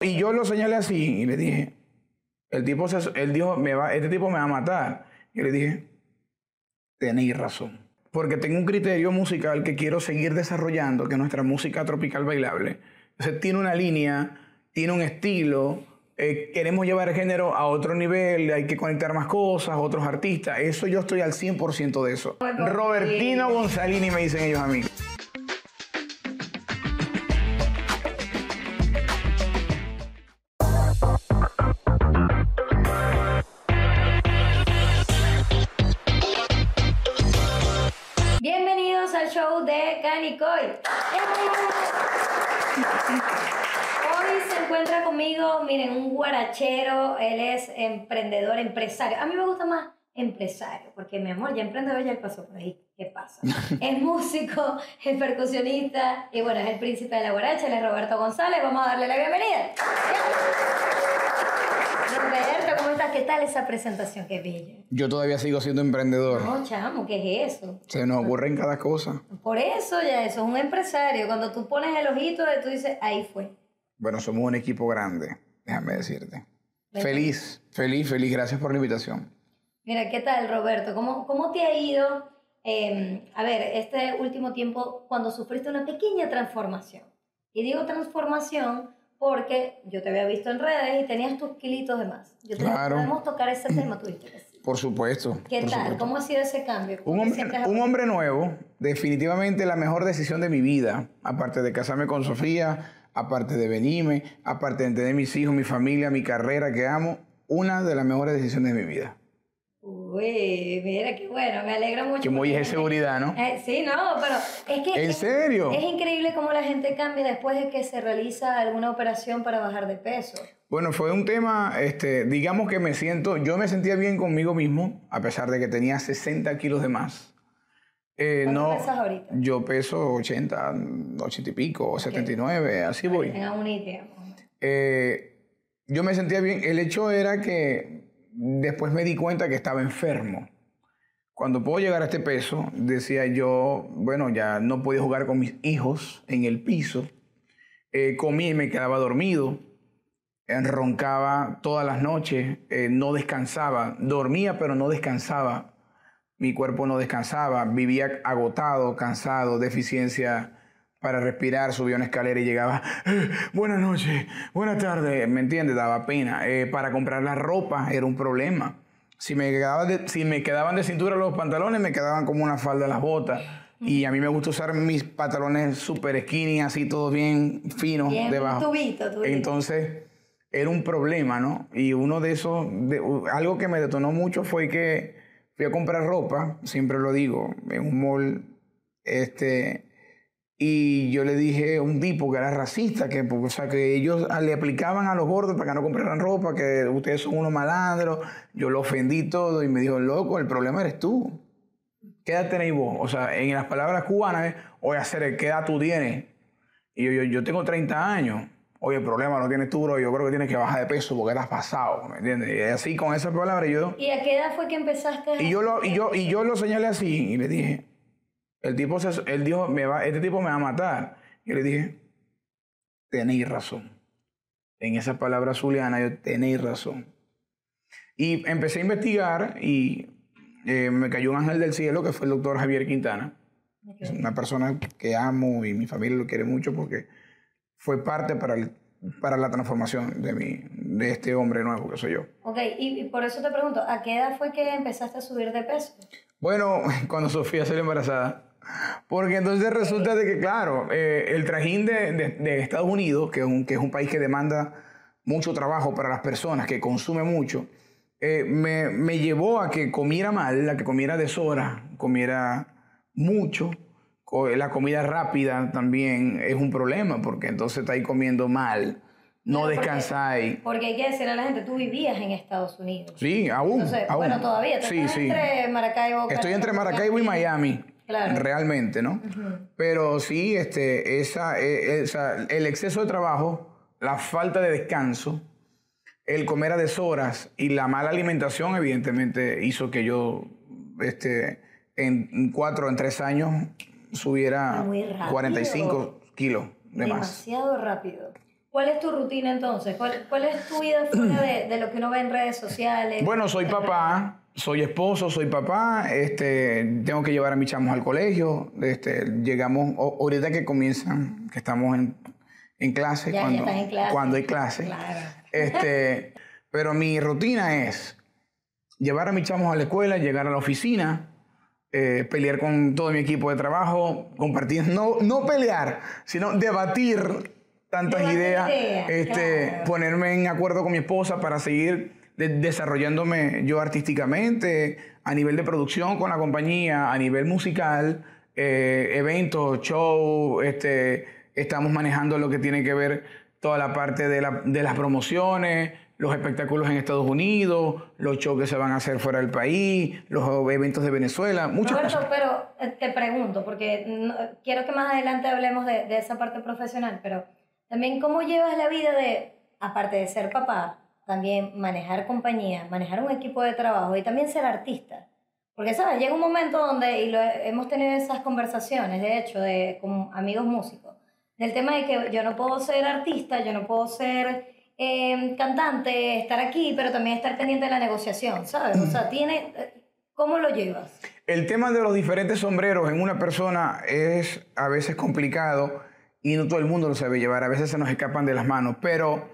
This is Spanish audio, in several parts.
Y yo lo señalé así y le dije, el tipo, se, él dijo, me va, este tipo me va a matar. Y le dije, tenéis razón. Porque tengo un criterio musical que quiero seguir desarrollando, que es nuestra música tropical bailable. Entonces tiene una línea, tiene un estilo, eh, queremos llevar el género a otro nivel, hay que conectar más cosas, otros artistas. Eso yo estoy al 100% de eso. Robertino Gonzalini me dicen ellos a mí. Hoy se encuentra conmigo, miren, un guarachero, él es emprendedor, empresario. A mí me gusta más empresario, porque mi amor, ya emprendedor ya pasó por ahí. ¿Qué pasa? es músico, es percusionista y bueno, es el príncipe de la guaracha, él es Roberto González. Vamos a darle la bienvenida. Roberto, ¿cómo estás? ¿Qué tal esa presentación? Qué bella. Yo todavía sigo siendo emprendedor. No, chamo, ¿qué es eso? Se nos ocurren cada cosa. Por eso ya eso es un empresario. Cuando tú pones el ojito, tú dices, ahí fue. Bueno, somos un equipo grande, déjame decirte. Feliz, feliz, feliz. Gracias por la invitación. Mira, ¿qué tal, Roberto? ¿Cómo, cómo te ha ido? eh, a ver, este último tiempo, cuando sufriste una pequeña transformación. Y digo transformación porque yo te había visto en redes y tenías tus kilitos de más. Yo te Claro. podemos tocar ese tema, sí. Por supuesto. ¿Qué por tal? supuesto. ¿Cómo ha sido ese cambio? Un ¿Cómo te hombre, un hombre nuevo, definitivamente la mejor decisión de mi vida, aparte de casarme con Sofía, aparte de venirme, aparte de tener mis hijos, mi familia, mi carrera que amo, una de las mejores decisiones de mi vida. Uy, mira qué bueno, me alegra mucho. Que muy es seguridad, ¿no? Eh, sí, no, pero es que... ¿En es- serio? Es increíble cómo la gente cambia después de que se realiza alguna operación para bajar de peso. Bueno, fue un tema, este, digamos que me siento, yo me sentía bien conmigo mismo, a pesar de que tenía 60 kilos de más. Eh, ¿Cuánto no, pesas ahorita? Yo peso 80, 80 y pico, 79, así Para que voy. tengan una idea. Eh, yo me sentía bien. El hecho era que después me di cuenta que estaba enfermo. Cuando puedo llegar a este peso, decía yo, bueno, ya no podía jugar con mis hijos en el piso. Eh, comía y me quedaba dormido. Eh, roncaba todas las noches, eh, no descansaba. Dormía, pero no descansaba. Mi cuerpo no descansaba. Vivía agotado, cansado, deficiencia para respirar. Subía una escalera y llegaba, "Eh, buenas noches, buenas tardes. ¿Me entiendes? Daba pena. Eh, para comprar la ropa era un problema. Si me, quedaba de- si me quedaban de cintura los pantalones, me quedaban como una falda las botas. Y a mí me gusta usar mis pantalones super skinny, así todos bien finos Bien debajo. tubito, tubito. Entonces, era un problema, ¿no? Y uno de esos, de- algo que me detonó mucho fue que fui a comprar ropa, siempre lo digo, en un mall, este, y yo le dije a un tipo que era racista, que, pues, o sea, que ellos le aplicaban a los gordos para que no compraran ropa, que ustedes son unos malandros, yo lo ofendí todo y me dijo, loco, el problema eres tú. ¿Qué edad tenéis vos? O sea, en las palabras cubanas oye, hacer, ¿qué edad tú tienes? Y yo, yo, yo tengo 30 años. Oye, el problema lo tienes tú, bro. Yo creo que tienes que bajar de peso porque estás pasado, ¿me entiendes? Y así, con esas palabras, yo... ¿Y a qué edad fue que empezaste? a- Y yo lo, y yo, y yo lo señalé así y le dije, el tipo, se, él dijo, me va, este tipo me va a matar. Y le dije, tenéis razón. En esa palabra zuliana, yo tenéis razón. Y empecé a investigar y eh, me cayó un ángel del cielo que fue el doctor Javier Quintana. Es una persona que amo y mi familia lo quiere mucho porque fue parte para, el- para la transformación de, mi, de este hombre nuevo que soy yo. Ok, y, y por eso te pregunto, ¿a qué edad fue que empezaste a subir de peso? Bueno, cuando Sofía salió embarazada. Porque entonces resulta de que, claro, eh, el trajín de, de- de Estados Unidos, que es, un, que es un país que demanda mucho trabajo para las personas, que consume mucho, eh, me, me llevó a que comiera mal, a que comiera deshora, comiera mucho. La comida rápida también es un problema, porque entonces estáis comiendo mal, no porque- descansáis. Porque hay que decirle a la gente, tú vivías en Estados Unidos. Sí, aún. Entonces, aún. bueno, todavía, tú Sí, sí. entre Maracaibo... Estoy entre Maracaibo y Miami. Claro. Realmente, ¿no? Pero sí, este, esa, eh, esa- el exceso de trabajo, la falta de descanso, el comer a deshoras y la mala alimentación, evidentemente, hizo que yo, este, en cuatro, en tres años, subiera Muy rápido. 45 kilos de más. Demasiado rápido. ¿Cuál es tu rutina entonces? ¿Cuál, cuál es tu vida fuera de, de, lo que uno ve en redes sociales? Bueno, soy papá, soy esposo, soy papá, este, tengo que llevar a mis chamos al colegio, este, llegamos, ahorita que comienzan, que estamos en, en clase, ya, cuando, ya en clase. cuando hay clase, Claro. este, pero mi rutina es llevar a mis chamos a la escuela, llegar a la oficina, eh, pelear con todo mi equipo de trabajo, compartir, no, no pelear, sino debatir tantas Debatir ideas, este, claro. ponerme en acuerdo con mi esposa para seguir de- desarrollándome yo artísticamente, a nivel de producción con la compañía, a nivel musical, eh, eventos, show, este, estamos manejando lo que tiene que ver toda la parte de, la- de las promociones, los espectáculos en Estados Unidos, los shows que se van a hacer fuera del país, los eventos de Venezuela, muchas Roberto, cosas. pero eh, te pregunto, porque no- quiero que más adelante hablemos de, de esa parte profesional, pero también cómo llevas la vida de, aparte de ser papá, también manejar compañía, manejar un equipo de trabajo y también ser artista. Porque, ¿sabes? Llega un momento donde, y lo, hemos tenido esas conversaciones, de hecho, de, con amigos músicos, del tema de que yo no puedo ser artista, yo no puedo ser eh, cantante, estar aquí, pero también estar pendiente de la negociación, ¿sabes? O sea, tiene, eh, ¿cómo lo llevas? El tema de los diferentes sombreros en una persona es a veces complicado y no todo el mundo lo sabe llevar, a veces se nos escapan de las manos, pero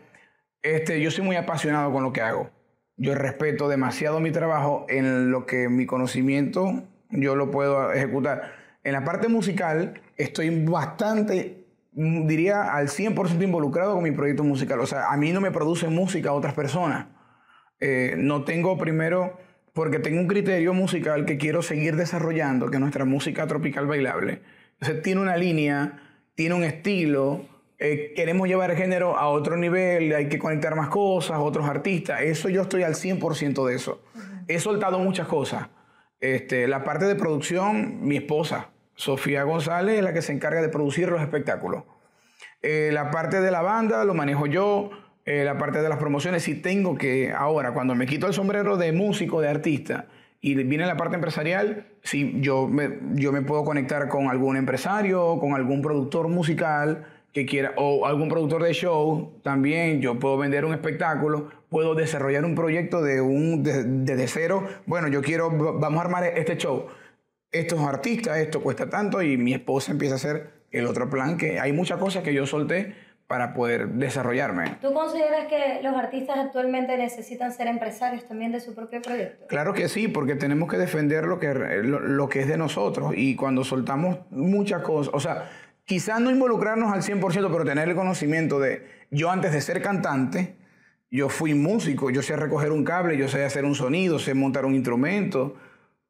este, yo soy muy apasionado con lo que hago. Yo respeto demasiado mi trabajo en lo que mi conocimiento yo lo puedo ejecutar. En la parte musical estoy bastante, mm, diría al 100% involucrado con mi proyecto musical. O sea, a mí no me produce música otras personas. Eh, no tengo primero, porque tengo un criterio musical que quiero seguir desarrollando, que es nuestra música tropical bailable. Entonces tiene una línea, tiene un estilo, eh, queremos llevar el género a otro nivel, hay que conectar más cosas, otros artistas. Eso yo estoy al 100% de eso. He soltado muchas cosas. Este, la parte de producción, mi esposa, Sofía González, es la que se encarga de producir los espectáculos. Eh, la parte de la banda lo manejo yo. eh, la parte de las promociones, si tengo que, ahora, cuando me quito el sombrero de músico, de artista, y viene la parte empresarial, si yo me, yo me puedo conectar con algún empresario, con algún productor musical que quiera, o algún productor de show, también yo puedo vender un espectáculo, puedo desarrollar un proyecto de un, de- desde cero. Bueno, yo quiero, vamos a armar este show estos artistas, esto cuesta tanto y mi esposa empieza a hacer el otro plan, que hay muchas cosas que yo solté para poder desarrollarme. ¿Tú consideras que los artistas actualmente necesitan ser empresarios también de su propio proyecto? Claro que sí, porque tenemos que defender lo que, lo, lo que es de nosotros y cuando soltamos muchas cosas, o sea, quizás no involucrarnos al 100%, pero tener el conocimiento de, yo antes de ser cantante, yo fui músico, yo sé recoger un cable, yo sé hacer un sonido, sé montar un instrumento,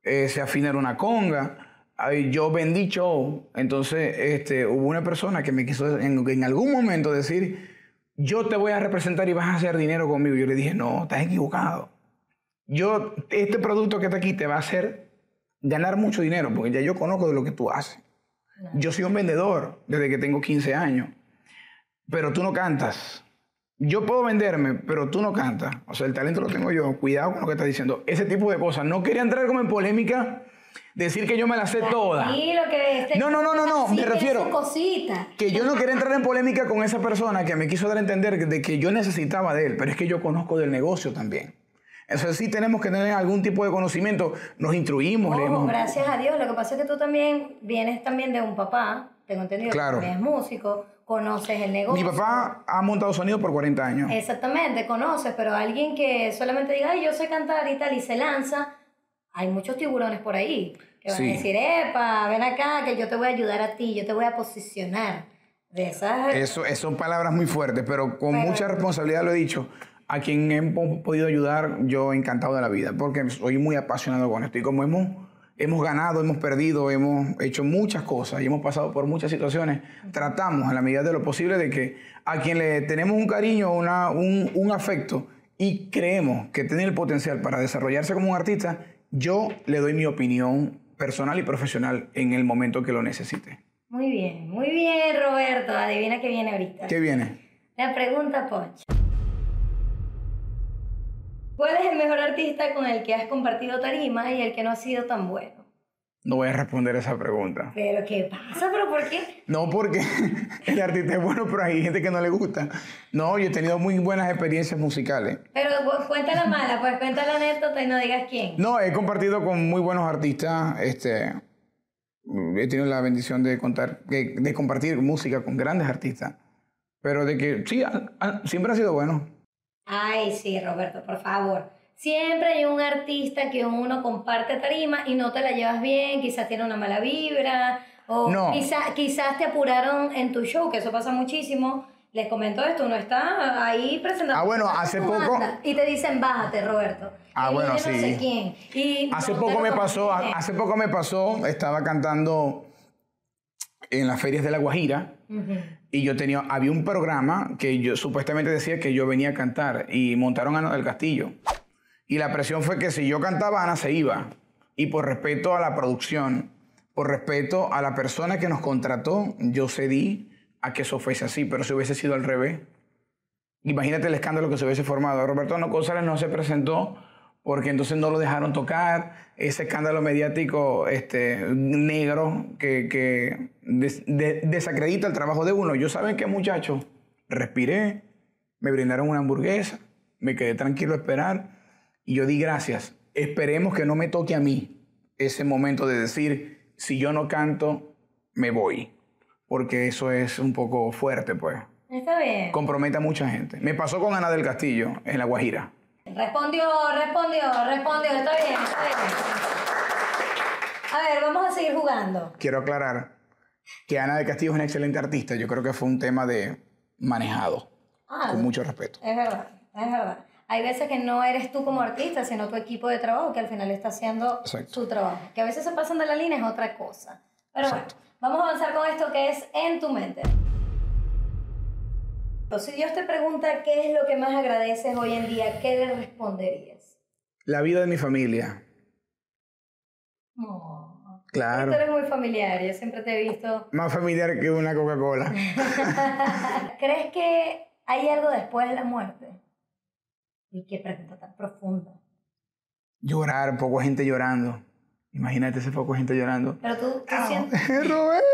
eh, sé afinar una conga. Yo vendí show, entonces este, hubo una persona que me quiso en, en algún momento decir, yo te voy a representar y vas a hacer dinero conmigo. Yo le dije, no, estás equivocado. Yo, este producto que está aquí te va a hacer ganar mucho dinero, porque ya yo conozco de lo que tú haces. Yo soy un vendedor desde que tengo 15 años, pero tú no cantas. Yo puedo venderme, pero tú no cantas. O sea, el talento lo tengo yo. Cuidado con lo que estás diciendo. Ese tipo de cosas. No quería entrar como en polémica, decir que yo me la sé toda. Este- No, no, no, no, no, me refiero-. Que yo no quería entrar en polémica con esa persona que me quiso dar a entender de que yo necesitaba de él, pero es que yo conozco del negocio también. Entonces sí tenemos que tener algún tipo de conocimiento. Nos instruimos, Ojo, leemos. gracias a Dios. Lo que pasa es que tú también vienes también de un papá, tengo entendido Claro. que es músico, conoces el negocio. Mi papá ha montado sonido por 40 años. Exactamente, conoces, pero alguien que solamente diga, ay, yo sé cantar y tal, y se lanza, hay muchos tiburones por ahí que van Sí. a decir, epa, ven acá, que yo te voy a ayudar a ti, yo te voy a posicionar. De esas... Eso, eso son palabras muy fuertes, pero con Pero- mucha responsabilidad lo he dicho. A quien hemos podido ayudar, yo encantado de la vida, porque soy muy apasionado con esto. Y como hemos, hemos ganado, hemos perdido, hemos hecho muchas cosas y hemos pasado por muchas situaciones, tratamos en la medida de lo posible de que a quien le tenemos un cariño, una, un, un afecto y creemos que tiene el potencial para desarrollarse como un artista, yo le doy mi opinión personal y profesional en el momento que lo necesite. Muy bien, muy bien, Roberto. Adivina qué viene ahorita. ¿Qué viene? La pregunta, Ponch. ¿Cuál es el mejor artista con el que has compartido tarima y el que no ha sido tan bueno? No voy a responder esa pregunta. ¿Pero qué pasa? ¿Pero por qué? No, porque el artista es bueno, pero hay gente que no le gusta. No, yo he tenido muy buenas experiencias musicales. Pero cu- cuenta la mala, pues cuenta la anécdota y no digas quién. No, he compartido con muy buenos artistas. Este, he tenido la bendición de contar, de, de compartir música con grandes artistas. Pero de que sí, siempre ha sido bueno. Ay, sí, Roberto, por favor. Siempre hay un artista que uno comparte tarima y no te la llevas bien, quizás tiene una mala vibra, o No. quizás, quizás te apuraron en tu show, que eso pasa muchísimo. Les comento esto, uno está ahí presentando. Ah, bueno, hace banda poco- Y te dicen, bájate, Roberto. Ah, Y bueno, yo sí. No sé quién. Y Hace no, poco me pasó, hace poco me pasó, estaba cantando en las ferias de La Guajira y yo tenía, había un programa que yo supuestamente decía que yo venía a cantar y montaron a Ana del Castillo. Y la presión fue que si yo cantaba, Ana se iba. Y por respeto a la producción, por respeto a la persona que nos contrató, yo cedí a que eso fuese así, pero si hubiese sido al revés. Imagínate el escándalo que se hubiese formado. Roberto No González no se presentó porque entonces no lo dejaron tocar. Ese escándalo mediático este, negro que, que des- de- desacredita el trabajo de uno. Yo saben qué muchacho, respiré, me brindaron una hamburguesa, me quedé tranquilo a esperar y yo di gracias. Esperemos que no me toque a mí ese momento de decir, si yo no canto, me voy. Porque eso es un poco fuerte, pues Está bien. compromete a mucha gente. Me pasó con Ana del Castillo en La Guajira. Respondió, respondió, respondió. Está bien, está bien. A ver, vamos a seguir jugando. Quiero aclarar que Ana del Castillo es una excelente artista. Yo creo que fue un tema de manejado, Ah, con mucho respeto. Es verdad, es verdad. Hay veces que no eres tú como artista, sino tu equipo de trabajo que al final está haciendo Exacto. su trabajo. Que a veces se pasan de la línea es otra cosa. Pero bueno, vamos a avanzar con esto que es en tu mente. Si Dios te pregunta qué es lo que más agradeces hoy en día, ¿qué le responderías? La vida de mi familia. Oh, Claro. Tú eres muy familiar, yo siempre te he visto. Más familiar que una Coca-Cola. ¿Crees que hay algo después de la muerte? Y qué pregunta tan profunda. Llorar, poco gente llorando. Imagínate ese poco gente llorando. Pero tú, tú sientes... Roberto.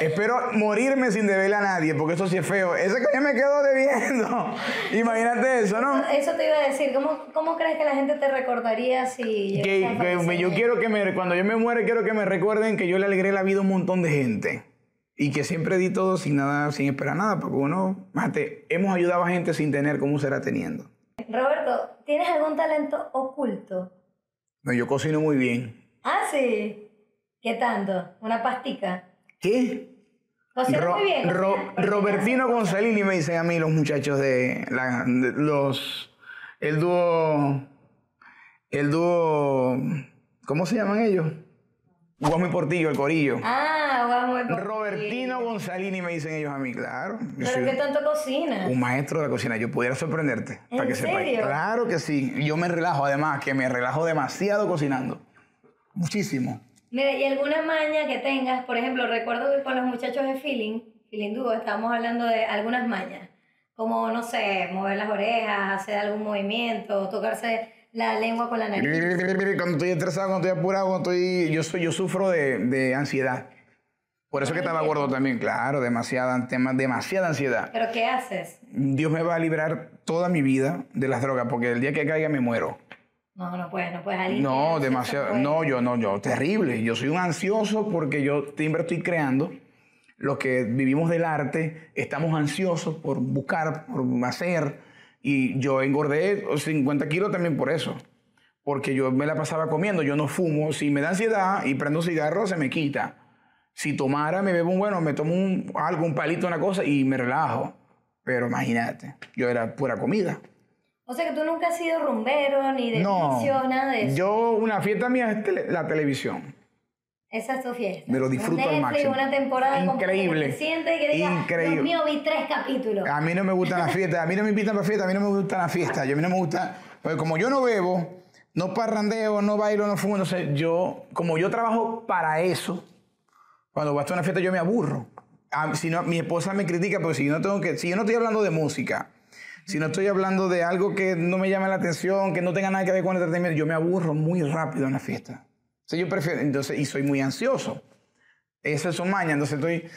Espero morirme sin deberle a nadie, porque eso sí es feo. Ese coño me quedo debiendo. Imagínate eso, ¿no? Eso te iba a decir, ¿cómo, cómo crees que la gente te recordaría si... Que, que yo quiero que me, cuando yo me muera, quiero que me recuerden que yo le alegré la vida a un montón de gente. Y que siempre di todo sin nada, sin esperar nada, porque uno, fíjate, hemos ayudado a gente sin tener cómo será teniendo. Roberto, ¿tienes algún talento oculto? No, yo cocino muy bien. Ah, sí. ¿Qué tanto? ¿Una pastica? ¿Qué? Ro- muy bien. Ro- porque- Robertino Gonzalini me dicen a mí los muchachos de, la- de los el dúo el dúo ¿cómo se llaman ellos? Guamo y Portillo, el corillo. Ah, vamos. muy Robertino Gonzalini me dicen ellos a mí, claro. ¿Pero qué tanto cocinas? un maestro de la cocina. Yo pudiera sorprenderte. ¿En para que serio? Claro que sí. Yo me relajo, además, que me relajo demasiado cocinando. Muchísimo. Mira, ¿y alguna maña que tengas? Por ejemplo, recuerdo que con los muchachos de Feeling, Feeling Duo, estábamos hablando de algunas mañas. Como, no sé, mover las orejas, hacer algún movimiento, tocarse la lengua con la nariz. Cuando estoy estresado, cuando estoy apurado, cuando estoy... Yo, soy, yo sufro de, de ansiedad. Por eso que estaba gordo también, claro, demasiada, tema, demasiada ansiedad. ¿Pero qué haces? Dios me va a librar toda mi vida de las drogas, porque el día que caiga me muero. No, no puedes, no puedes. Alguien No, demasiado. No, yo no, yo, terrible. Yo soy un ansioso porque yo siempre estoy creando. Los que vivimos del arte estamos ansiosos por buscar, por hacer. Y yo engordé 50 kilos también por eso. Porque yo me la pasaba comiendo, yo no fumo. Si me da ansiedad y prendo un cigarro, se me quita. Si tomara, me bebo un bueno, me tomo un, algo, un palito, una cosa y me relajo. Pero imagínate, yo era pura comida. O sea que tú nunca has sido rumbero, ni de No, vicio, nada de eso. yo, una fiesta mía es tele- la televisión. Esa es tu fiesta. Me lo disfruto Un al Netflix, máximo. Una temporada Increíble. Te sientes que digas, Increíble. Dios mío, vi tres capítulos. A mí no me gustan las fiestas, a mí no me invitan para fiestas, a mí no me gustan las fiestas, yo a mí no me gusta, porque como yo no bebo, no parrandeo, no bailo, no fumo, no sé, yo, como yo trabajo para eso, cuando voy a una fiesta yo me aburro. Si no, mi esposa me critica, porque si yo no tengo que, si yo no estoy hablando de música, si no estoy hablando de algo que no me llame la atención, que no tenga nada que ver con el entretenimiento, yo me aburro muy rápido en la fiesta. Entonces yo prefiero, entonces, y soy muy ansioso. Eso es maña, entonces estoy,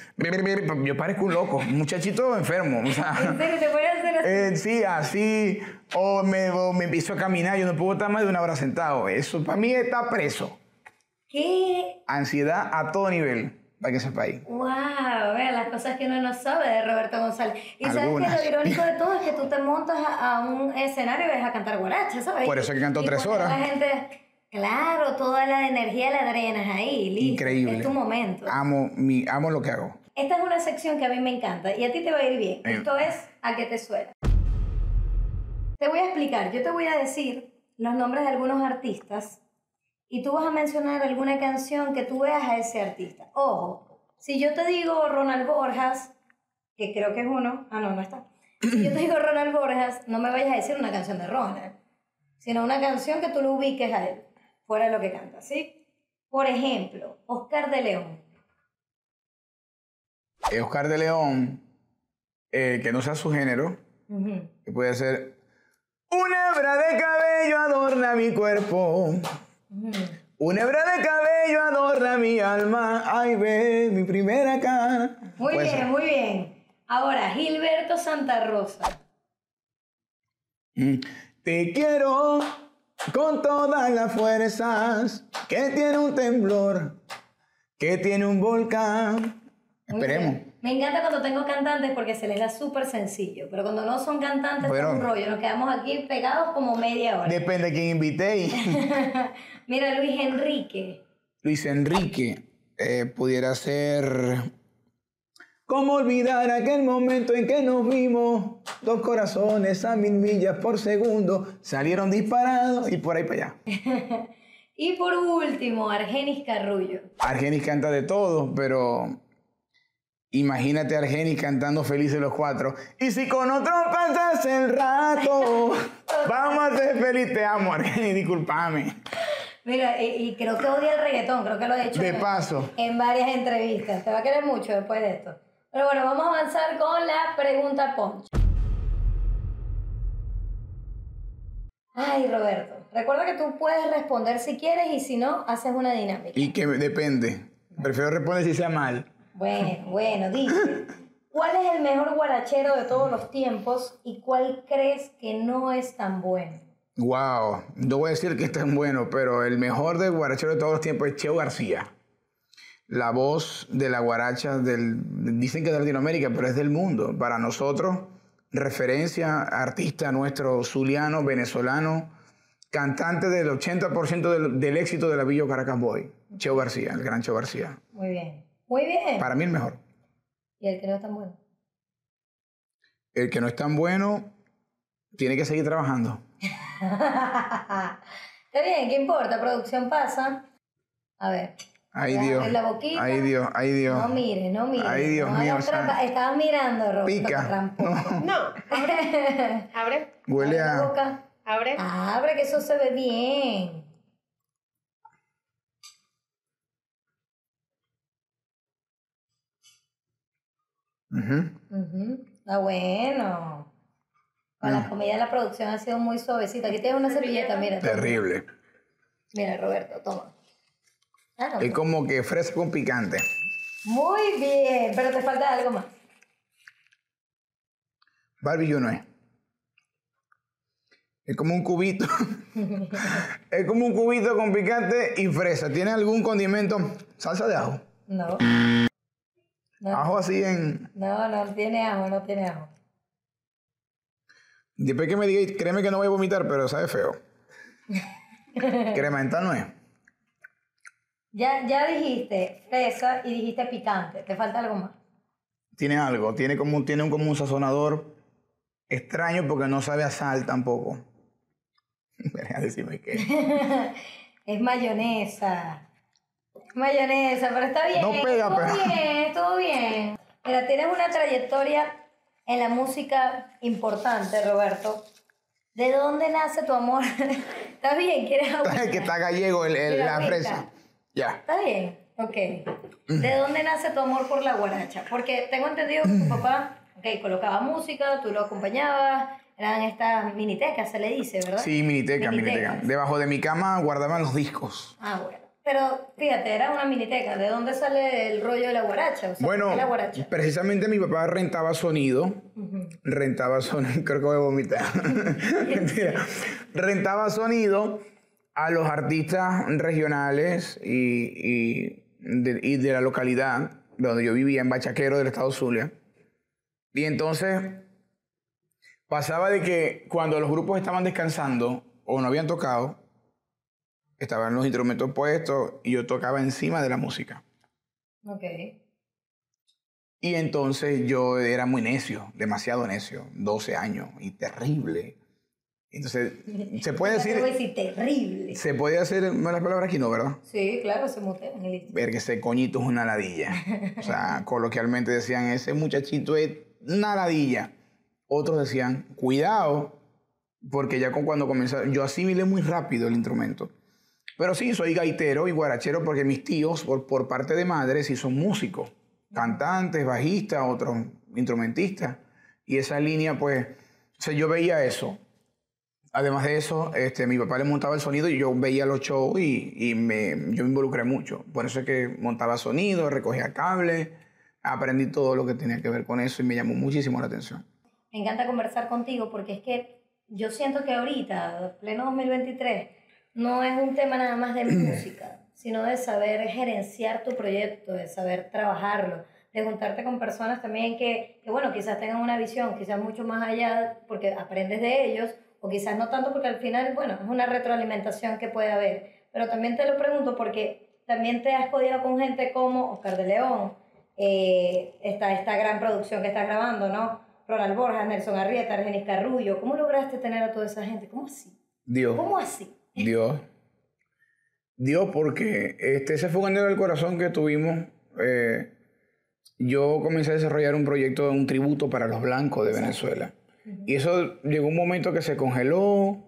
yo parezco un loco, un muchachito enfermo. O sea, ¿En serio te puedes hacer así? eh, sí, así, o me, o me empiezo a caminar, yo no puedo estar más de una hora sentado. Eso para mí está preso. ¿Qué? Ansiedad a todo nivel, para que sepáis. ¡Wow! Vean las cosas que uno no sabe de Roberto González. Y sabes Algunas. que lo irónico de todo es que tú te montas a, a un escenario y ves a cantar guaracha, ¿sabes? Por eso es que canto Y tres horas. La gente, claro, toda la energía la drenas ahí, listo. Increíble. Es tu momento. Amo, mi, amo lo que hago. Esta es una sección que a mí me encanta y a ti te va a ir bien. Eh. Esto es a que te suena. Te voy a explicar, yo te voy a decir los nombres de algunos artistas y tú vas a mencionar alguna canción que tú veas a ese artista. Ojo, si yo te digo Ronald Borjas, que creo que es uno, ah no, no está. Si yo te digo Ronald Borjas, no me vayas a decir una canción de Ronald, sino una canción que tú lo ubiques a él, fuera de lo que canta, ¿sí? Por ejemplo, Oscar de León. Eh, Oscar de León, eh, que no sea su género, que puede ser una hebra de cabello adorna mi cuerpo. Una hebra de cabello adorna mi alma. Ay, ve mi primera cara. Muy bien, muy bien. Ahora, Gilberto Santa Rosa. Mm. Te quiero con todas las fuerzas que tiene un temblor, que tiene un volcán. Muy Esperemos. bien. Me encanta cuando tengo cantantes porque se les da súper sencillo, pero cuando no son cantantes Bueno. es un rollo. Nos quedamos aquí pegados como media hora. Depende de quién invité. Mira, Luis Enrique. Luis Enrique eh, pudiera ser. ¿Cómo olvidar aquel momento en que nos vimos? Dos corazones a mil millas por segundo salieron disparados y por ahí para allá. Y por último, Argenis Carrullo. Argenis canta de todo, pero imagínate a Argenis cantando felices los cuatro. Y si con otro pasas el rato, vamos a ser felices. Te amo, Argenis, discúlpame. Mira, y, y creo que odia el reggaetón, creo que lo he hecho De en- paso. en varias entrevistas. Te va a querer mucho después de esto. Pero bueno, vamos a avanzar con la pregunta punch. Ay, Roberto, recuerda que tú puedes responder si quieres y si no, haces una dinámica. Y que depende. Prefiero responder si sea mal. Bueno, bueno, dice, ¿cuál es el mejor guarachero de todos los tiempos y cuál crees que no es tan bueno? Wow, no voy a decir que es tan bueno, pero el mejor de guarachero de todos los tiempos es Cheo García. La voz de la guaracha del, dicen que es de Latinoamérica, pero es del mundo. Para nosotros, referencia, artista nuestro zuliano, venezolano, cantante del 80% del, del éxito de la Villa Caracas Boy. Cheo García, el gran Cheo García. Muy bien, muy bien. Para mí el mejor. ¿Y el que no es tan bueno? El que no es tan bueno, tiene que seguir trabajando. Está bien, ¿qué importa? Producción pasa. A ver. Ay Dios, en la boquita. ay Dios, ay Dios. No mire, no mire. Ay, Dios no mío, hagas o sea, trampa. Estabas mirando, Roberto. Pica. No, abre, abre, Huele Abre a... boca. abre. Abre, que eso se ve bien. Ujú. Ujú, Está bueno. Con Mm. la comida la producción ha sido muy suavecita. Aquí tienes una servilleta, mira. toma. Terrible. Mira, Roberto, toma. Ah, no, Es como que fresco con picante. Muy bien, pero te falta algo más. Barbecue no es. Es como un cubito. es como un cubito con picante y fresa. ¿Tiene algún condimento? Salsa de ajo. No. No, Ajo así en... no, no tiene ajo, no tiene ajo. Después que me diga, créeme que no voy a vomitar, pero sabe feo. Crema dental no es. Ya, ya dijiste fresa y dijiste picante. ¿Te falta algo más? Tiene algo. Tiene como, tiene un, como un sazonador extraño porque no sabe a sal tampoco. Deja de decirme que... Es mayonesa. Es mayonesa, pero está bien. No pega, estuvo pero- bien, estuvo bien. Mira, tienes una trayectoria en la música importante, Roberto. ¿De dónde nace tu amor? ¿Está bien? ¿Quieres agua? que está gallego el- el- la agüita. fresa. Ya. ¿Está bien? Ok. ¿De dónde nace tu amor por la guaracha? Porque tengo entendido que tu papá, ok, colocaba música, tú lo acompañabas, eran estas minitecas, se le dice, ¿verdad? Sí, miniteca, miniteca. Debajo de mi cama guardaban los discos. Ah, bueno. Pero fíjate, era una miniteca. ¿De dónde sale el rollo de la guaracha? O sea, Bueno, ¿por qué la guaracha? precisamente mi papá rentaba sonido. Rentaba sonido, creo que voy a vomitar. Mentira. Rentaba sonido a los artistas regionales y, y de, y de la localidad donde yo vivía, en Bachaquero del estado Zulia. Y entonces pasaba de que cuando los grupos estaban descansando o no habían tocado, estaban los instrumentos puestos y yo tocaba encima de la música. Ok. Y entonces yo era muy necio, demasiado necio, 12 años y terrible. Entonces, se puede Te voy a decir, decir terrible. se puede hacer malas palabras aquí, ¿no, verdad? Sí, claro, se mutean y. Ver que ese coñito es una ladilla. O sea, coloquialmente decían, ese muchachito es una ladilla. Otros decían, cuidado, porque ya con cuando comencé, yo asimilé muy rápido el instrumento. Pero sí, soy gaitero y guarachero porque mis tíos, por, por parte de madre, sí son músicos, cantantes, bajistas, otros instrumentistas. Y esa línea, pues, o yo veía eso. Además de eso, este, mi papá le montaba el sonido y yo veía los shows y, y me, yo me involucré mucho. Por eso es que montaba sonido, recogía cables, aprendí todo lo que tenía que ver con eso y me llamó muchísimo la atención. Me encanta conversar contigo porque es que yo siento que ahorita, pleno 2023, no es un tema nada más de música, sino de saber gerenciar tu proyecto, de saber trabajarlo, de juntarte con personas también que, que, bueno, quizás tengan una visión, quizás mucho más allá porque aprendes de ellos, o quizás no tanto porque al final, bueno, es una retroalimentación que puede haber. Pero también te lo pregunto porque también te has codiado con gente como Oscar de León, eh, esta, esta gran producción que estás grabando, ¿no? Ronald Borjas, Nelson Arrieta, Argenis Carrullo. ¿Cómo lograste tener a toda esa gente? ¿Cómo así? Dios. ¿Cómo así? Dios. Dios, porque este, ese fue un anhelo del corazón que tuvimos. eh, yo comencé a desarrollar un proyecto, un tributo para los blancos de Venezuela. Y eso llegó un momento que se congeló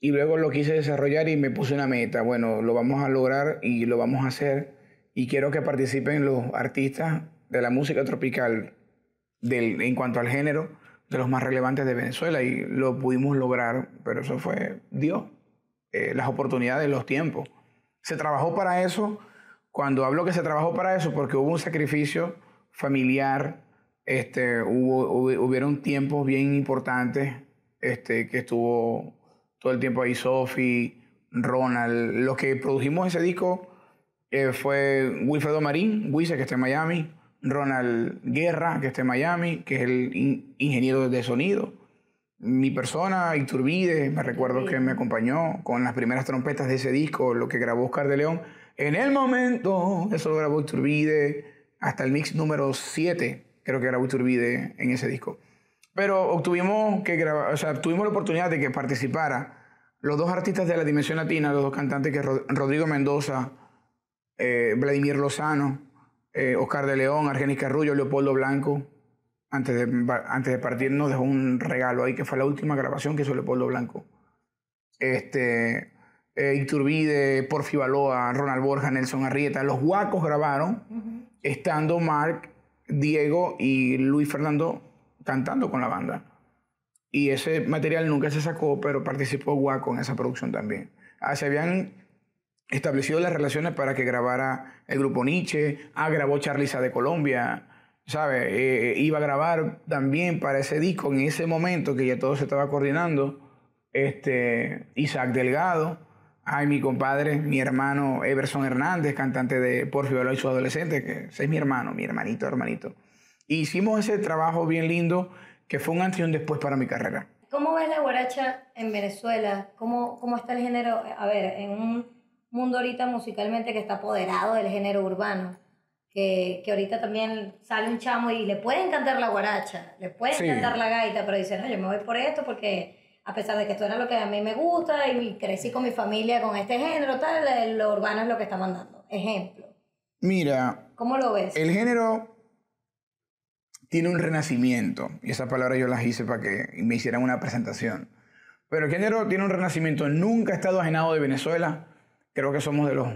y luego lo quise desarrollar y me puse una meta. Bueno, lo vamos a lograr y lo vamos a hacer. Y quiero que participen los artistas de la música tropical del, en cuanto al género de los más relevantes de Venezuela. Y lo pudimos lograr, pero eso fue Dios. Eh, las oportunidades, los tiempos. Se trabajó para eso. Cuando hablo que se trabajó para eso, porque hubo un sacrificio familiar, este, hubo, hubo- hubieron tiempos bien importantes, este, que estuvo todo el tiempo ahí Sophie, Ronald. Los que produjimos ese disco eh, fue Wilfredo Marín, Wise, que está en Miami, Ronald Guerra, que está en Miami, que es el in- ingeniero de sonido. Mi persona, Iturbide, me recuerdo que me acompañó con las primeras trompetas de ese disco, lo que grabó Oscar de León. En el momento, eso lo grabó Iturbide, hasta el mix número 7, creo que grabó Iturbide en ese disco. Pero obtuvimos que grabar, o sea, tuvimos la oportunidad de que participara los dos artistas de la dimensión latina, los dos cantantes que Rod- Rodrigo Mendoza, eh, Vladimir Lozano, eh, Oscar de León, Argenis Carrullo, Leopoldo Blanco. Antes de, antes de partir nos dejó un regalo ahí que fue la última grabación que hizo Leopoldo Blanco. Este, eh, Iturbide, Porfi Baloa, Ronald Borja, Nelson Arrieta, los guacos grabaron, estando Mark, Diego y Luis Fernando cantando con la banda. Y ese material nunca se sacó, pero participó Guaco en esa producción también. Ah, se habían establecido las relaciones para que grabara el grupo Nietzsche. Ah, grabó Charliza de Colombia. ¿Sabe? Eh, iba a grabar también para ese disco en ese momento que ya todo se estaba coordinando. Este, Isaac Delgado. Ay, mi compadre, mi hermano Everson Hernández, cantante de Porfi Baloy y su adolescente, que ese es mi hermano, mi hermanito, hermanito. Y hicimos ese trabajo bien lindo que fue un antes y un después para mi carrera. ¿Cómo ves la guaracha en Venezuela? ¿Cómo, ¿Cómo está el género? A ver, en un mundo ahorita musicalmente que está apoderado del género urbano, que, que ahorita también sale un chamo y le pueden cantar la guaracha, le pueden Sí. cantar la gaita, pero dicen, no, yo me voy por esto porque a pesar de que esto era lo que a mí me gusta y crecí con mi familia con este género, tal, lo urbano es lo que está mandando. Ejemplo. Mira, ¿Cómo lo ves? el género tiene un renacimiento, y esa palabra yo las hice para que me hicieran una presentación. Pero el género tiene un renacimiento, nunca ha estado ajenado de Venezuela. Creo que somos de los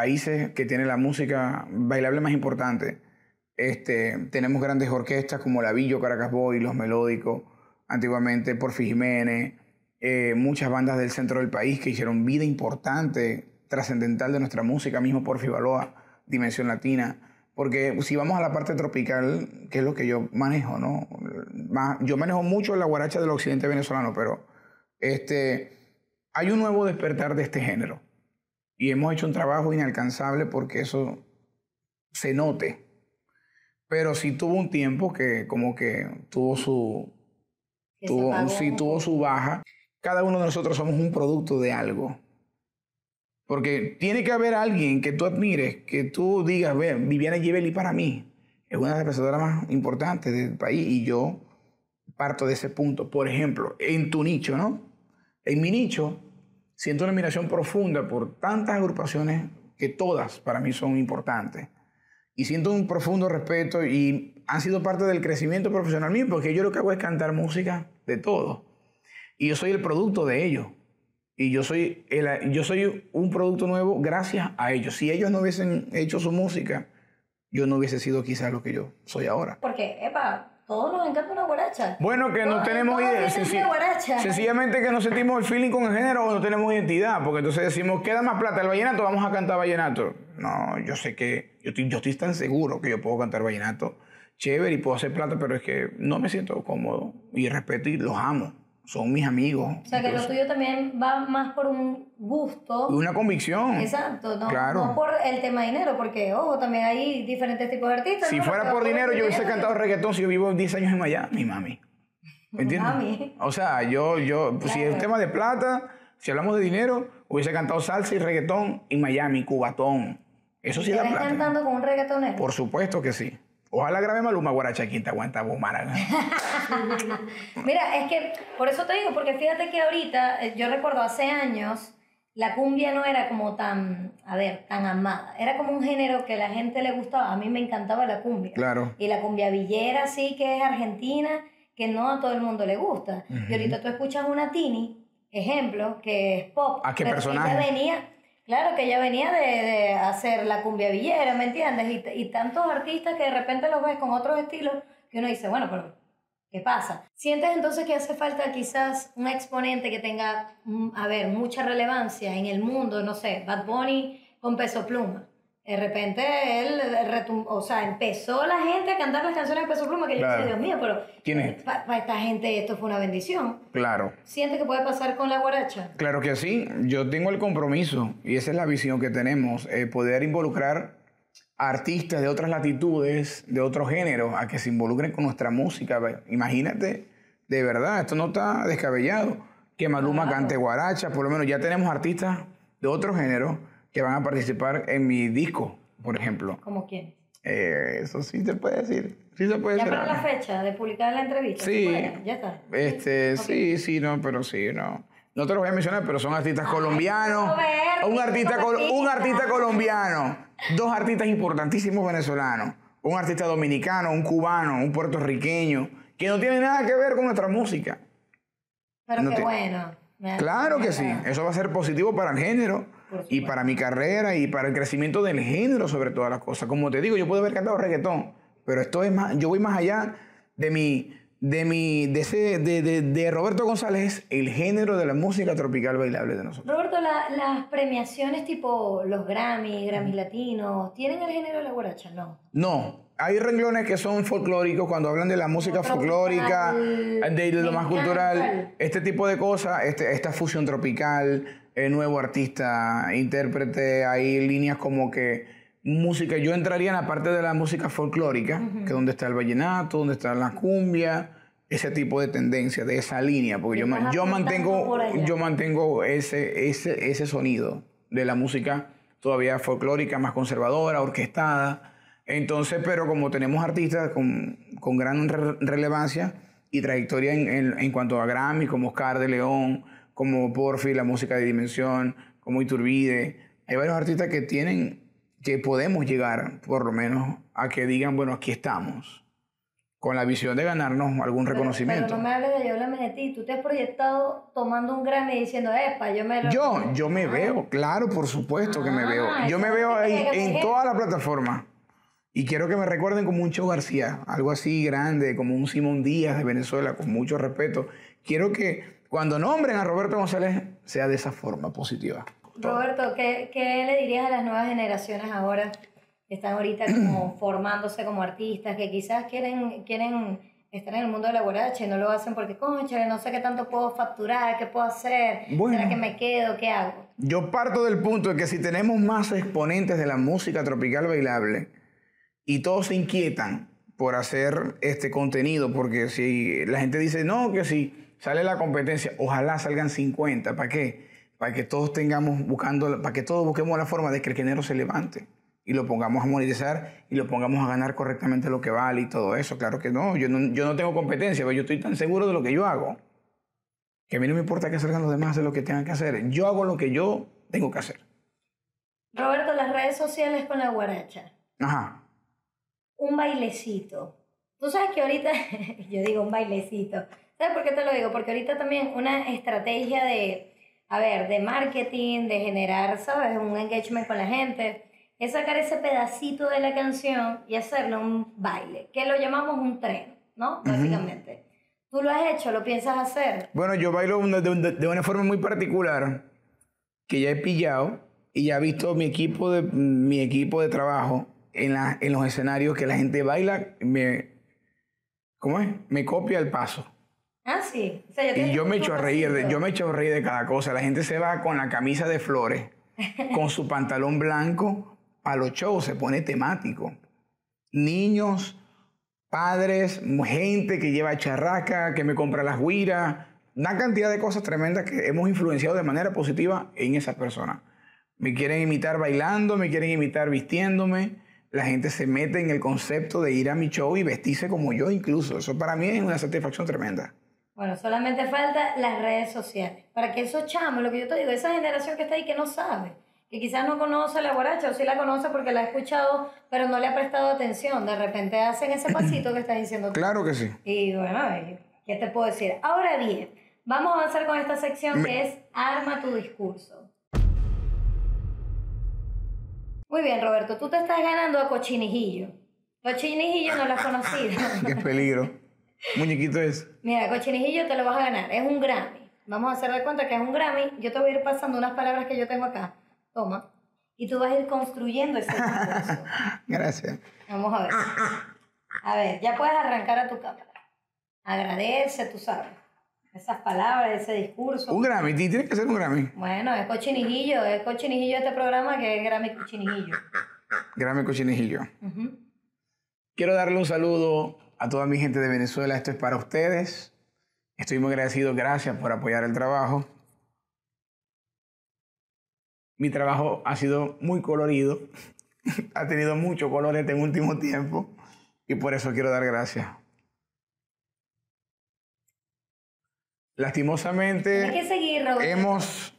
países que tiene la música bailable más importante. Este, tenemos grandes orquestas como la Villo, Caracas Boy, Los Melódicos, antiguamente Porfi Jiménez, eh, muchas bandas del centro del país que hicieron vida importante, trascendental de nuestra música, mismo por Fibaloa, Dimensión Latina. Porque si vamos a la parte tropical, que es lo que yo manejo, ¿no? Yo manejo mucho la guaracha del occidente venezolano, pero este, hay un nuevo despertar de este género. Y hemos hecho un trabajo inalcanzable porque eso se note. Pero sí tuvo un tiempo que como que tuvo su... Tuvo, sí, tuvo su baja. Cada uno de nosotros somos un producto de algo. Porque tiene que haber alguien que tú admires, que tú digas, ve, Viviana Givelli para mí es una de las presentadoras más importantes del país y yo parto de ese punto. Por ejemplo, en tu nicho, ¿no? En mi nicho, siento una admiración profunda por tantas agrupaciones que todas para mí son importantes. Y siento un profundo respeto y han sido parte del crecimiento profesional mío, porque yo lo que hago es cantar música de todo. Y yo soy el producto de ello. Y yo soy, el, yo soy un producto nuevo gracias a ellos. Si ellos no hubiesen hecho su música, yo no hubiese sido quizás lo que yo soy ahora. Porque, epa, todos nos encanta una guaracha. Bueno, que no tenemos idea. sencillamente que no sentimos el feeling con el género o no tenemos identidad. Porque entonces decimos, queda más plata el vallenato, vamos a cantar vallenato. No, yo sé que, yo estoy, yo estoy tan seguro que yo puedo cantar vallenato chévere y puedo hacer plata, pero es que no me siento cómodo y respeto y los amo son mis amigos. O sea, que lo tuyo también va más por un gusto. Una convicción. Exacto, no, no por el tema de dinero, porque, ojo, también hay diferentes tipos de artistas. Si fuera por dinero, yo hubiese cantado reggaetón si yo vivo 10 años en Miami, mami. ¿Me entiendes? Mami. O sea, yo, yo, pues, si es tema de plata, si hablamos de dinero, hubiese cantado salsa y reggaetón en Miami, cubatón. Eso sí da plata. cantando con un reggaetonero? Por supuesto que sí. Ojalá grabe Maluma Guaracha, quien te aguanta vos, Mira, es que por eso te digo, porque fíjate que ahorita, eh, yo recuerdo hace años, la cumbia no era como tan, a ver, tan amada. Era como un género que a la gente le gustaba. A mí me encantaba la cumbia. Claro. Y la cumbia villera, sí, que es argentina, que no a todo el mundo le gusta. Y ahorita tú escuchas una Tini, ejemplo, que es pop. ¿A qué personaje? venía Claro, que ella venía de, hacer la cumbia villera, ¿me entiendes? Y, tantos artistas que de repente los ves con otros estilos que uno dice, bueno, pero ¿qué pasa? ¿Sientes entonces que hace falta quizás un exponente que tenga, mm, a ver, mucha relevancia en el mundo? No sé, Bad Bunny con peso pluma. De repente él, o sea, empezó la gente a cantar las canciones de Peso Pluma, que yo decía, Dios mío, pero para esta gente esto fue una bendición. Claro. ¿Siente que puede pasar con la guaracha? Claro que sí, yo tengo el compromiso y esa es la visión que tenemos, eh, poder involucrar artistas de otras latitudes, de otro género, a que se involucren con nuestra música. Imagínate, de verdad, esto no está descabellado, que Maluma cante guaracha, por lo menos ya tenemos artistas de otro género que van a participar en mi disco, por ejemplo. ¿Cómo quién? Eh, eso sí se puede decir. Sí se puede ¿Ya para la fecha de publicar la entrevista? Sí. Ya está. Este, sí, sí, no, pero sí, no. No te lo voy a mencionar, pero son artistas colombianos. un artista, un artista colombiano. Dos artistas importantísimos venezolanos. Un artista dominicano, un cubano, un puertorriqueño, que no tiene nada que ver con nuestra música. Pero qué bueno. Claro que sí. Eso va a ser positivo para el género y para mi carrera y para el crecimiento del género sobre todas las cosas. Como te digo, yo puedo haber cantado reggaetón, pero esto es más, yo voy más allá de mi, de mi, de, ese, de, de, Roberto González, el género de la música tropical bailable de nosotros. Roberto, las premiaciones tipo los Grammy, Grammy Latinos, ¿tienen el género de la guaracha? No. No, hay renglones que son folclóricos cuando hablan de la música folclórica, de, lo más cultural, este tipo de cosas, este, esta fusión tropical, el nuevo artista, intérprete, hay líneas como que música, yo entraría en la parte de la música folclórica, que es donde está el vallenato, donde está la cumbia, ese tipo de tendencia, de esa línea, porque yo, yo mantengo, yo mantengo ese, ese, ese sonido de la música todavía folclórica, más conservadora, orquestada. Entonces, pero como tenemos artistas con, con gran relevancia y trayectoria en, en, cuanto a Grammy, como Oscar de León, como Porfi, la música de Dimensión, como Iturbide. Hay varios artistas que tienen, que podemos llegar, por lo menos, a que digan, bueno, aquí estamos, con la visión de ganarnos algún reconocimiento. Pero no me hables de yo, háblame de ti. Tú te has proyectado tomando un Grammy y diciendo, epa, yo me Yo, yo me veo, claro, por supuesto que me veo. Ah, yo me veo ahí en toda la plataforma. Y quiero que me recuerden como un Cho García, algo así grande, como un Simón Díaz de Venezuela, con mucho respeto. Quiero que cuando nombren a Roberto González sea de esa forma positiva. Roberto, ¿qué, ¿qué le dirías a las nuevas generaciones ahora que están ahorita como formándose como artistas, que quizás quieren, quieren estar en el mundo de la guaracha y no lo hacen porque, concha, no sé qué tanto puedo facturar, qué puedo hacer, Bueno. ¿será que me quedo, qué hago? Yo parto del punto de que si tenemos más exponentes de la música tropical bailable y todos se inquietan por hacer este contenido, porque si la gente dice, no, que si sale la competencia, ojalá salgan 50, ¿para qué? Para que todos tengamos buscando, para que todos busquemos la forma de que el género se levante y lo pongamos a monetizar y lo pongamos a ganar correctamente lo que vale y todo eso. Claro que no, yo no, yo no tengo competencia, pero yo estoy tan seguro de lo que yo hago que a mí no me importa que salgan los demás de lo que tengan que hacer. Yo hago lo que yo tengo que hacer. Roberto, las redes sociales con la guaracha. Ajá. un bailecito. Tú sabes que ahorita, yo digo un bailecito. ¿Sabes por qué te lo digo? Porque ahorita también una estrategia de, a ver, de marketing, de generar, ¿sabes? Un engagement con la gente, es sacar ese pedacito de la canción y hacerlo un baile, que lo llamamos un tren, ¿no? Básicamente. ¿Tú lo has hecho? ¿Lo piensas hacer? Bueno, yo bailo una- de- de una forma muy particular que ya he pillado y ya he visto mi equipo de, mi equipo de trabajo en, la, en los escenarios que la gente baila, me, ¿cómo es? Me copia el paso. Ah, sí. O sea, ya Y yo me echo a reír, de, yo me echo a reír de cada cosa. La gente se va con la camisa de flores, con su pantalón blanco, a los shows, se pone temático. Niños, padres, gente que lleva charraca, que me compra las guiras, una cantidad de cosas tremendas que hemos influenciado de manera positiva en esa persona. Me quieren imitar bailando, me quieren imitar vistiéndome. La gente se mete en el concepto de ir a mi show y vestirse como yo incluso. Eso para mí es una satisfacción tremenda. Bueno, solamente falta las redes sociales. Para que esos chamos, lo que yo te digo, esa generación que está ahí que no sabe, que quizás no conoce la guaracha o sí la conoce porque la ha escuchado, pero no le ha prestado atención. De repente hacen ese pasito que estás diciendo tú. Claro que sí. Y bueno, ¿y ¿qué te puedo decir? Ahora bien, vamos a avanzar con esta sección Me- que es Arma tu discurso. Muy bien, Roberto, tú te estás ganando a Cochinijillo. Cochinijillo no lo has conocido. Qué peligro. Muñequito es. Mira, cochinijillo te lo vas a ganar. Es un Grammy. Vamos a hacer de cuenta que es un Grammy. Yo te voy a ir pasando unas palabras que yo tengo acá. Toma. Y tú vas a ir construyendo ese discurso. Gracias. Vamos a ver. A ver, ya puedes arrancar a tu cámara. Agradece, tú sabes. Esas palabras, ese discurso. Un Grammy, ti- tiene que ser un Grammy. Bueno, es cochinijillo. Es cochinijillo este programa que es Grammy cochinijillo. Grammy cochinijillo. Quiero darle un saludo a toda mi gente de Venezuela. Esto es para ustedes. Estoy muy agradecido. Gracias por apoyar el trabajo. Mi trabajo ha sido muy colorido. ha tenido mucho color este último tiempo. Y por eso quiero dar gracias. Lastimosamente. Que seguir, hemos,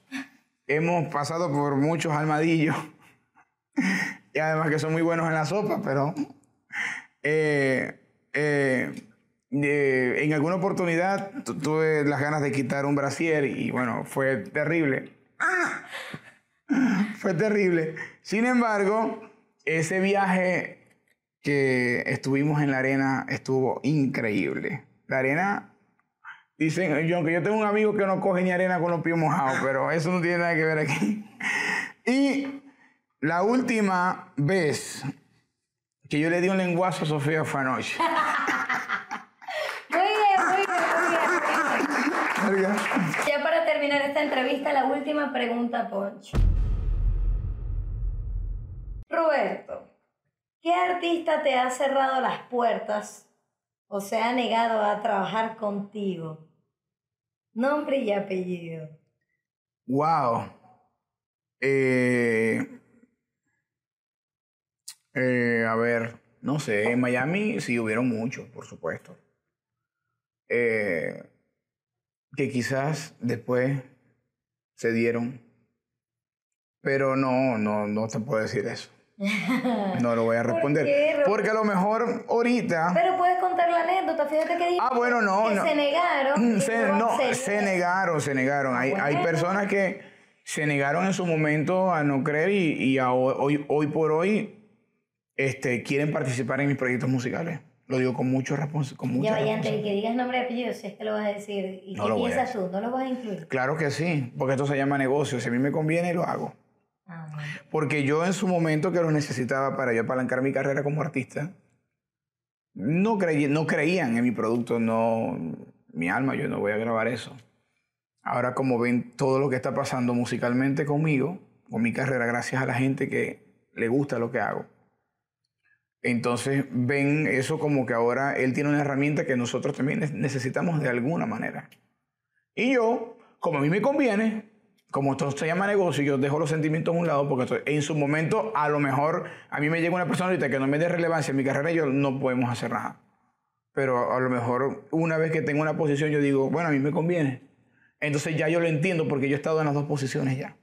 hemos pasado por muchos almadillos y además que son muy buenos en la sopa, pero eh, eh, eh, en alguna oportunidad tu- tuve las ganas de quitar un brasier y bueno, fue terrible. ¡Ah! Fue terrible. Sin embargo, ese viaje que estuvimos en la arena estuvo increíble. La arena Dicen, yo, aunque yo tengo un amigo que no coge ni arena con los pies mojados, pero eso no tiene nada que ver aquí. Y la última vez que yo le di un lenguazo a Sofía fue anoche. Muy bien, muy bien, muy bien. Ya para terminar esta entrevista, la última pregunta, Poncho. Roberto, ¿qué artista te ha cerrado las puertas o se ha negado a trabajar contigo? Nombre y apellido. Wow. Eh, eh, a ver, no sé, en Miami sí hubieron muchos, por supuesto. Eh, que quizás después se dieron. Pero no, no, no te puedo decir eso. No lo voy a ¿Por responder. qué? Porque a lo mejor ahorita. Pero puedes contar la anécdota, fíjate que dijiste Ah, bueno, no, que no. se negaron. Se, luego no, se negaron, se negaron. Hay, hay Bueno. personas que se negaron en su momento a no creer y, y a hoy, hoy por hoy este, quieren participar en mis proyectos musicales. Lo digo con mucho respons con mucha Ya vaya antes de responsabilidad. que digas nombre y apellido, si es que lo vas a decir. ¿Y No qué piensas tú? ¿No lo vas a incluir? Claro que sí, porque esto se llama negocio. Si a mí me conviene, lo hago. Ah, bueno. Porque yo en su momento que lo necesitaba para yo apalancar mi carrera como artista, no, creí, no creían en mi producto, no, mi alma, yo no voy a grabar eso. Ahora como ven todo lo que está pasando musicalmente conmigo, con mi carrera, gracias a la gente que le gusta lo que hago. Entonces ven eso como que ahora él tiene una herramienta que nosotros también ne- necesitamos de alguna manera. Y yo, como a mí me conviene, como esto se llama negocio, yo dejo los sentimientos a un lado porque en su momento a lo mejor a mí me llega una persona ahorita que no me dé relevancia en mi carrera y yo no podemos hacer nada. Pero a lo mejor una vez que tengo una posición yo digo, bueno, a mí me conviene. Entonces ya yo lo entiendo porque yo he estado en las dos posiciones ya.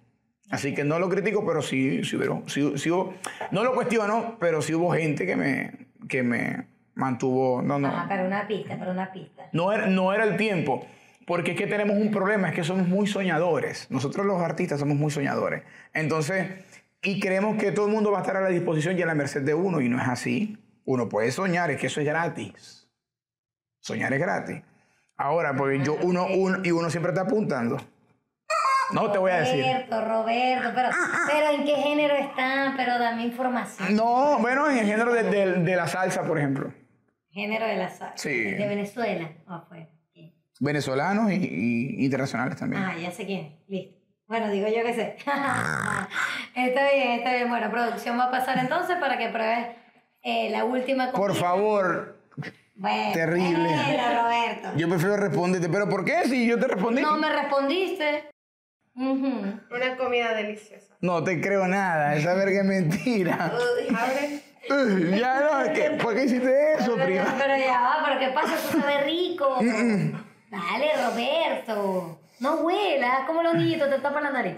Así que no lo critico, pero sí, sí, hubo- sí- sí hubo- no lo cuestiono, pero sí hubo gente que me, que me mantuvo, no, no. Ah, para una pista, para una pista. No era, no era el tiempo, porque es que tenemos un problema, es que somos muy soñadores. Nosotros los artistas somos muy soñadores. Entonces, y creemos que todo el mundo va a estar a la disposición y a la merced de uno, y no es así. Uno puede soñar, es que eso es gratis. Soñar es gratis. Ahora, porque yo, uno, uno, y uno siempre está apuntando. No te voy a decir. Roberto, Roberto, pero, pero ¿en qué género están? Pero dame información. No, bueno, en el género de, de- de la salsa, por ejemplo. Género de la salsa. Sí. ¿De Venezuela? Ah, fue. ¿Quién? Venezolanos y, y internacionales también. Ah, ya sé quién. Listo. Bueno, digo yo que sé. está bien, está bien. Bueno, producción va a pasar entonces para que pruebes eh, la última Por comida. favor, Bueno, terrible. bueno, Roberto. yo prefiero responderte. ¿Pero por qué? Si yo te respondí. No me respondiste. Una comida deliciosa. No te creo nada, esa verga es mentira. Abre. Uy, ya no, es que, ¿por qué hiciste eso, Pero, prima? pero ya va, pero ¿qué pasa? Tú sabes rico. Dale, Roberto. No huela, como los niñitos te tapan la nariz.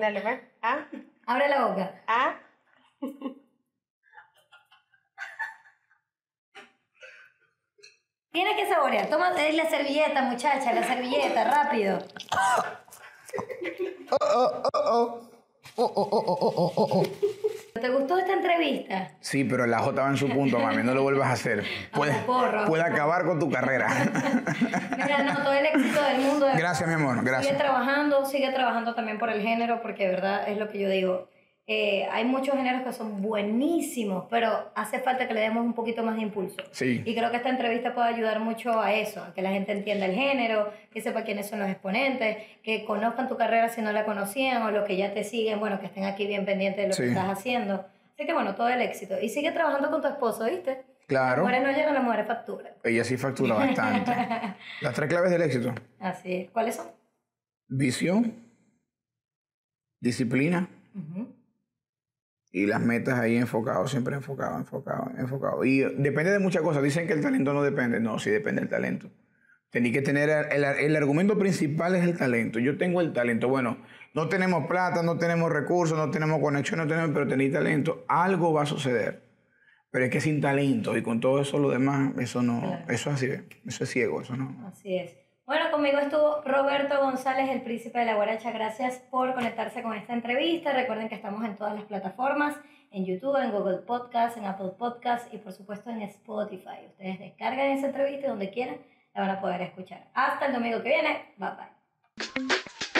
Dale, va. Ah, Abre la boca. ah. Tienes que saborear. Toma la servilleta, muchacha, la servilleta, rápido. ¿Te gustó esta entrevista? Sí, pero la J va en su punto, mami, no lo vuelvas a hacer. Puede, acabar con tu carrera. Mira, no, todo el éxito del mundo. Gracias, mi amor, Sigue gracias. trabajando, sigue trabajando también por el género, porque de verdad es lo que yo digo. Eh, hay muchos géneros que son buenísimos, pero hace falta que le demos un poquito más de impulso. Sí. Y creo que esta entrevista puede ayudar mucho a eso, a que la gente entienda el género, que sepa quiénes son los exponentes, que conozcan tu carrera si no la conocían o los que ya te siguen, bueno, que estén aquí bien pendientes de lo Sí. que estás haciendo. Así que bueno, todo el éxito. Y sigue trabajando con tu esposo, ¿viste? Las Claro, mujeres no llegan, las mujeres facturan. ella sí factura bastante. Las tres claves del éxito. Así es. ¿Cuáles son? Visión, disciplina Ujú. Y las metas ahí enfocado, siempre enfocado, enfocado, enfocado. Y depende de muchas cosas. Dicen que el talento no depende. No, sí depende del talento. Tenéis que tener, el, el argumento principal es el talento. Yo tengo el talento. Bueno, no tenemos plata, no tenemos recursos, no tenemos conexión, no tenemos, pero tenéis talento. Algo va a suceder. Pero es que sin talento y con todo eso lo demás, eso no, Claro. eso es así, eso es ciego, eso no. Así es. Bueno, conmigo estuvo Roberto González, el príncipe de la guaracha. Gracias por conectarse con esta entrevista. Recuerden que estamos en todas las plataformas, en YouTube, en Google Podcast, en Apple Podcast y por supuesto en Spotify. Ustedes descargan esa entrevista y donde quieran la van a poder escuchar. Hasta el domingo que viene. Bye bye.